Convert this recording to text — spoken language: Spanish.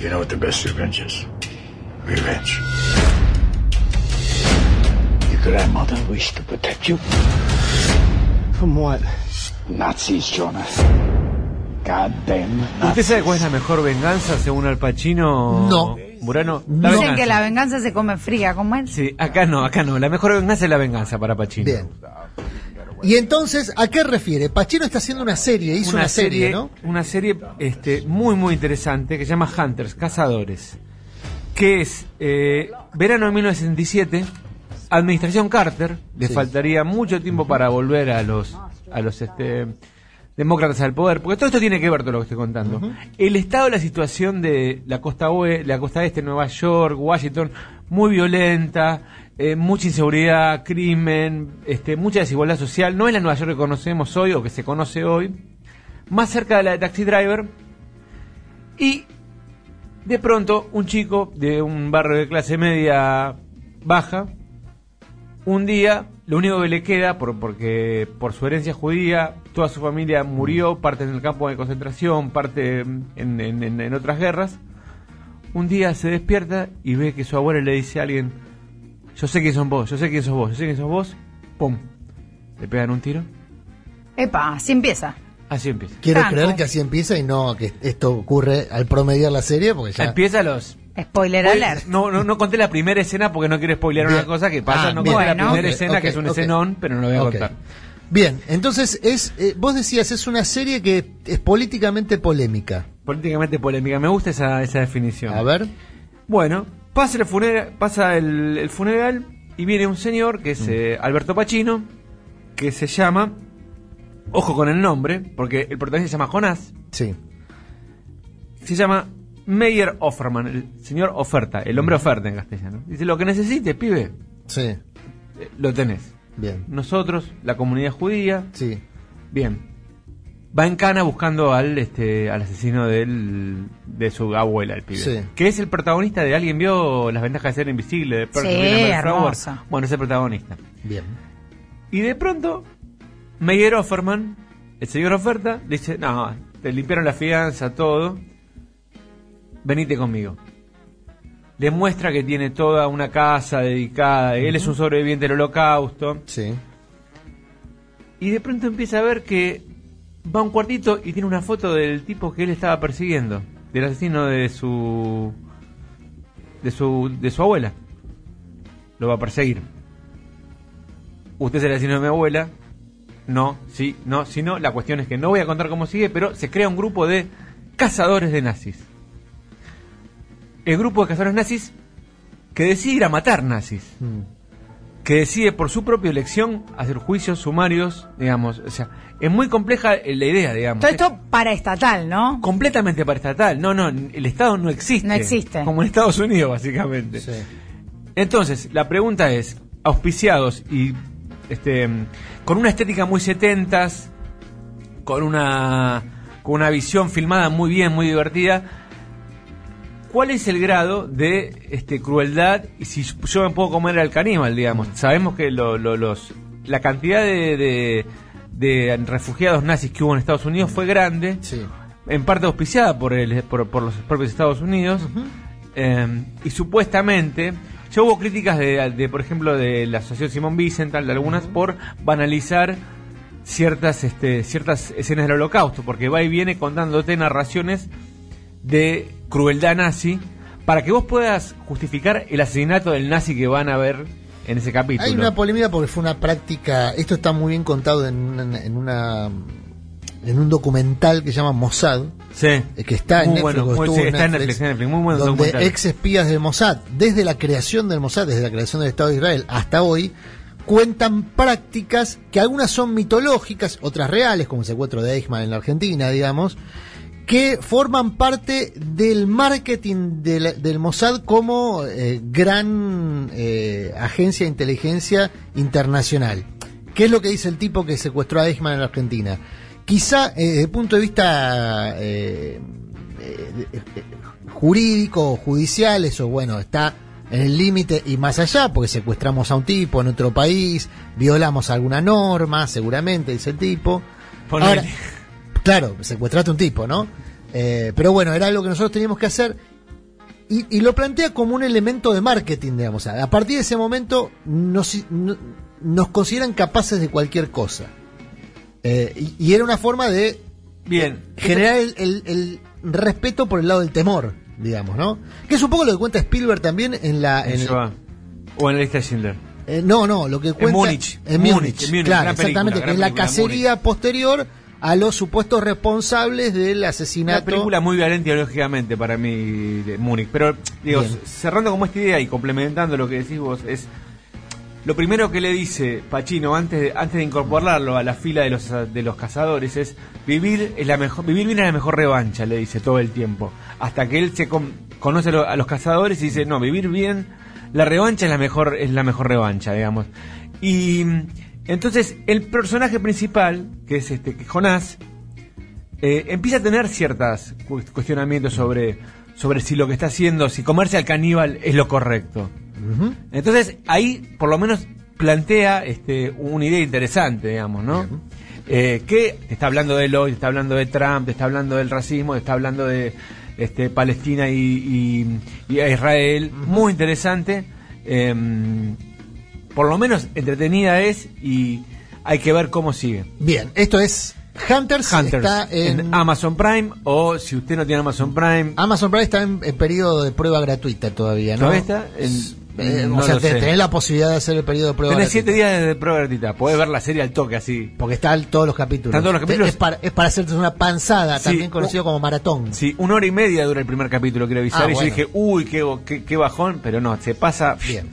You know what the best revenge is? Revenge. Your grandmother wished to protect you. From what? Nazis, Jonah. Goddamn ¿Usted Nazis. sabe cuál es la mejor venganza según Al Pacino? No. Murano. La Dicen venganza. que la venganza se come fría, ¿cómo es? Sí, acá no, acá no. La mejor venganza es la venganza para Pacino. Bien. Y entonces, ¿a qué refiere? Pachino está haciendo una serie, hizo una, serie, ¿no? Una serie este, muy, muy interesante que se llama Hunters, Cazadores. Que es eh, verano de 1967, Administración Carter. Le Sí. faltaría mucho tiempo para volver a los, a los este, demócratas al poder. Porque todo esto tiene que ver todo lo que estoy contando. El estado de la situación de la costa, oe- la costa este, Nueva York, Washington, muy violenta. Eh, mucha inseguridad, crimen, este, mucha desigualdad social. No es la Nueva York que conocemos hoy o que se conoce hoy. Más cerca de la de Taxi Driver. Y de pronto un chico de un barrio de clase media baja, un día lo único que le queda, por, porque por su herencia judía, toda su familia murió, parte en el campo de concentración, parte en, en- en- otras guerras, un día se despierta y ve que su abuela le dice a alguien, yo sé quién sos vos, yo sé quién sos vos, yo sé quién sos vos, ¡pum! Le pegan un tiro, Epa, así empieza. así empieza. Quiero Franco. creer que así empieza y no que esto ocurre al promediar la serie, porque ya... Empieza los Spoiler Voy- alert. No, no, no conté la primera escena porque no quiero spoilear Bien. una cosa que pasa. Ah, no bien. conté la primera escena, que es un escenón, pero no lo voy a contar. Bien, entonces es, eh, vos decías, es una serie que es políticamente polémica. Políticamente polémica. Me gusta esa, esa definición. A ver, Bueno, pasa el funeral, pasa el, el funeral y viene un señor que es eh, Alberto Pacino, que se llama, ojo con el nombre, porque el protagonista se llama Jonás, sí. se llama Meyer Offerman, el señor oferta, el hombre oferta en castellano. Dice, lo que necesites, pibe, Sí, eh, lo tenés. bien. Nosotros, la comunidad judía, Sí, Bien. Va en cana buscando al este al asesino del, de su abuela, el pibe. Sí. Que es el protagonista de ¿Alguien vio las ventajas de ser invisible? De Sí, hermosa. Bueno, es el protagonista. bien. Y de pronto, Meyer Offerman, el señor oferta, dice, no, te limpiaron la fianza, todo. Venite conmigo. Le muestra que tiene toda una casa dedicada. Él es un sobreviviente del holocausto. Sí, Y de pronto empieza a ver que va a un cuartito y tiene una foto del tipo que él estaba persiguiendo, del asesino de su de su de su abuela. Lo va a perseguir. Usted es el asesino de mi abuela. No, sí, no, si no, la cuestión es que no voy a contar cómo sigue, pero se crea un grupo de cazadores de nazis. El grupo de cazadores nazis que decide ir a matar nazis Mm. Que decide por su propia elección hacer juicios sumarios, digamos, o sea, es muy compleja eh, la idea, digamos. Todo esto paraestatal, ¿no? completamente paraestatal. No, no, el Estado no existe. No existe. Como en Estados Unidos, básicamente. sí. Entonces, la pregunta es, auspiciados y este con una estética muy setentas, con una con una visión filmada muy bien, muy divertida, ¿cuál es el grado de este crueldad y si yo me puedo comer al caníbal, digamos? Sabemos que lo- lo- los la cantidad de, de, de refugiados nazis que hubo en Estados Unidos fue grande Sí. en parte auspiciada por, el, por, por los propios Estados Unidos. Eh, y supuestamente, ya hubo críticas de, de, por ejemplo, de la Asociación Simón Wiesenthal, de algunas, por banalizar ciertas, este, ciertas escenas del holocausto, porque va y viene contándote narraciones de crueldad nazi para que vos puedas justificar el asesinato del nazi que van a ver en ese capítulo. Hay una polémica porque fue una práctica, esto está muy bien contado en una, en una en un documental que se llama Mossad, Sí. eh, que está en Muy Netflix, bueno, sí, está en Netflix, Netflix, muy buen donde ex espías del Mossad, desde la creación del Mossad, desde la creación del Estado de Israel hasta hoy, cuentan prácticas que algunas son mitológicas, otras reales, como el secuestro de Eichmann en la Argentina, digamos, que forman parte del marketing del, del Mossad como eh, gran eh, agencia de inteligencia internacional. ¿Qué es lo que dice el tipo que secuestró a Eichmann en la Argentina? Quizá eh, desde el punto de vista eh, eh, jurídico o judicial, eso bueno, está en el límite y más allá, porque secuestramos a un tipo en otro país, violamos alguna norma, seguramente, dice el tipo. Ahora, claro, secuestraste a un tipo, ¿no? Eh, pero bueno, era algo que nosotros teníamos que hacer y, y lo plantea como un elemento de marketing, digamos. O sea, a partir de ese momento nos, no- nos consideran capaces de cualquier cosa. Eh, y, y era una forma de Bien. generar el, el- el respeto por el lado del temor, digamos, ¿no? Que es un poco lo que cuenta Spielberg también en la... en En el-. O en la lista de Schindler. eh, no, no, lo que cuenta... En Múnich, en Múnich, claro, exactamente, que es la cacería posterior a los supuestos responsables del Una asesinato. película muy violenta ideológicamente para mí de Múnich. Pero, digo, Bien. cerrando como esta idea y complementando lo que decís vos, es. Lo primero que le dice Pacino antes de, antes de incorporarlo a la fila de los, de los cazadores es vivir es la mejor vivir bien es la mejor revancha, le dice todo el tiempo. Hasta que él se con- conoce a lo- a los cazadores y dice, no, vivir bien, la revancha es la mejor, es la mejor revancha, digamos. Y entonces el personaje principal, que es este, que Jonás, eh, empieza a tener ciertos cuestionamientos sobre, sobre si lo que está haciendo, si comerse al caníbal es lo correcto. Entonces ahí por lo menos plantea este, una idea interesante, digamos, ¿no? Eh, que te está hablando de Lloyd, te está hablando de Trump, te está hablando del racismo, te está hablando de este, Palestina y, y- Israel. Muy interesante. Em, por lo menos entretenida es y hay que ver cómo sigue. Bien, esto es Hunters, Hunters está en, en Amazon Prime o si usted no tiene Amazon Prime, Amazon Prime está en, en periodo de prueba gratuita todavía, ¿no? ¿todavía está? En- Eh, no o sea, sé. tenés la posibilidad de hacer el periodo de prueba Tenés gratuita. siete días de prueba gratuita. Podés ver la serie al toque así. Porque están todos los capítulos. Están todos los capítulos. Es para, es para hacerte una panzada, Sí, también conocido como maratón. Sí, una hora y media dura el primer capítulo, quiero avisar. Ah, y bueno. yo dije, uy, qué, qué, qué bajón, pero no, se pasa Bien.